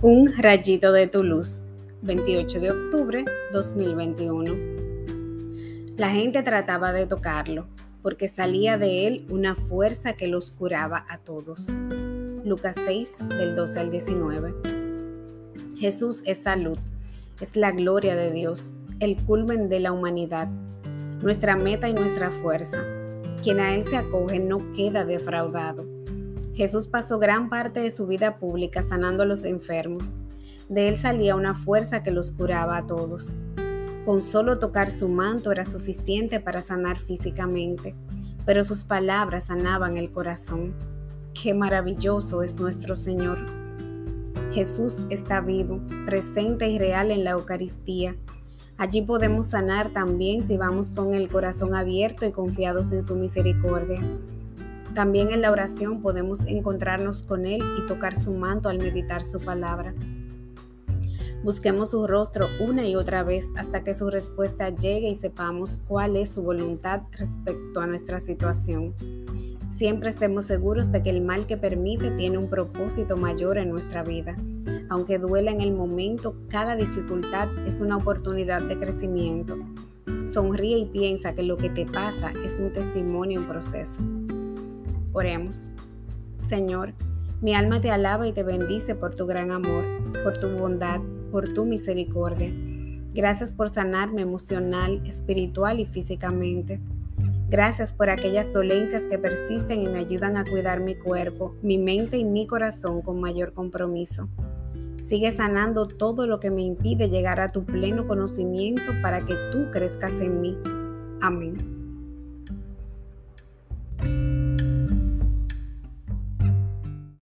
Un rayito de tu luz, 28 de octubre 2021. La gente trataba de tocarlo porque salía de él una fuerza que los curaba a todos. Lucas 6 del 12 al 19. Jesús es salud, es la gloria de Dios, el culmen de la humanidad, nuestra meta y nuestra fuerza. Quien a Él se acoge no queda defraudado Jesús pasó gran parte de su vida pública sanando a los enfermos. De él salía una fuerza que los curaba a todos. Con solo tocar su manto era suficiente para sanar físicamente, pero sus palabras sanaban el corazón. Qué maravilloso es nuestro Señor. Jesús está vivo, presente y real en la Eucaristía. Allí podemos sanar también si vamos con el corazón abierto y confiados en su misericordia. También en la oración podemos encontrarnos con Él y tocar su manto al meditar su palabra. Busquemos su rostro una y otra vez hasta que su respuesta llegue y sepamos cuál es su voluntad respecto a nuestra situación. Siempre estemos seguros de que el mal que permite tiene un propósito mayor en nuestra vida. Aunque duela en el momento, cada dificultad es una oportunidad de crecimiento. Sonríe y piensa que lo que te pasa es un testimonio en proceso. Oremos. Señor, mi alma te alaba y te bendice por tu gran amor, por tu bondad, por tu misericordia. Gracias por sanarme emocional, espiritual y físicamente. Gracias por aquellas dolencias que persisten y me ayudan a cuidar mi cuerpo, mi mente y mi corazón con mayor compromiso. Sigue sanando todo lo que me impide llegar a tu pleno conocimiento para que tú crezcas en mí. Amén.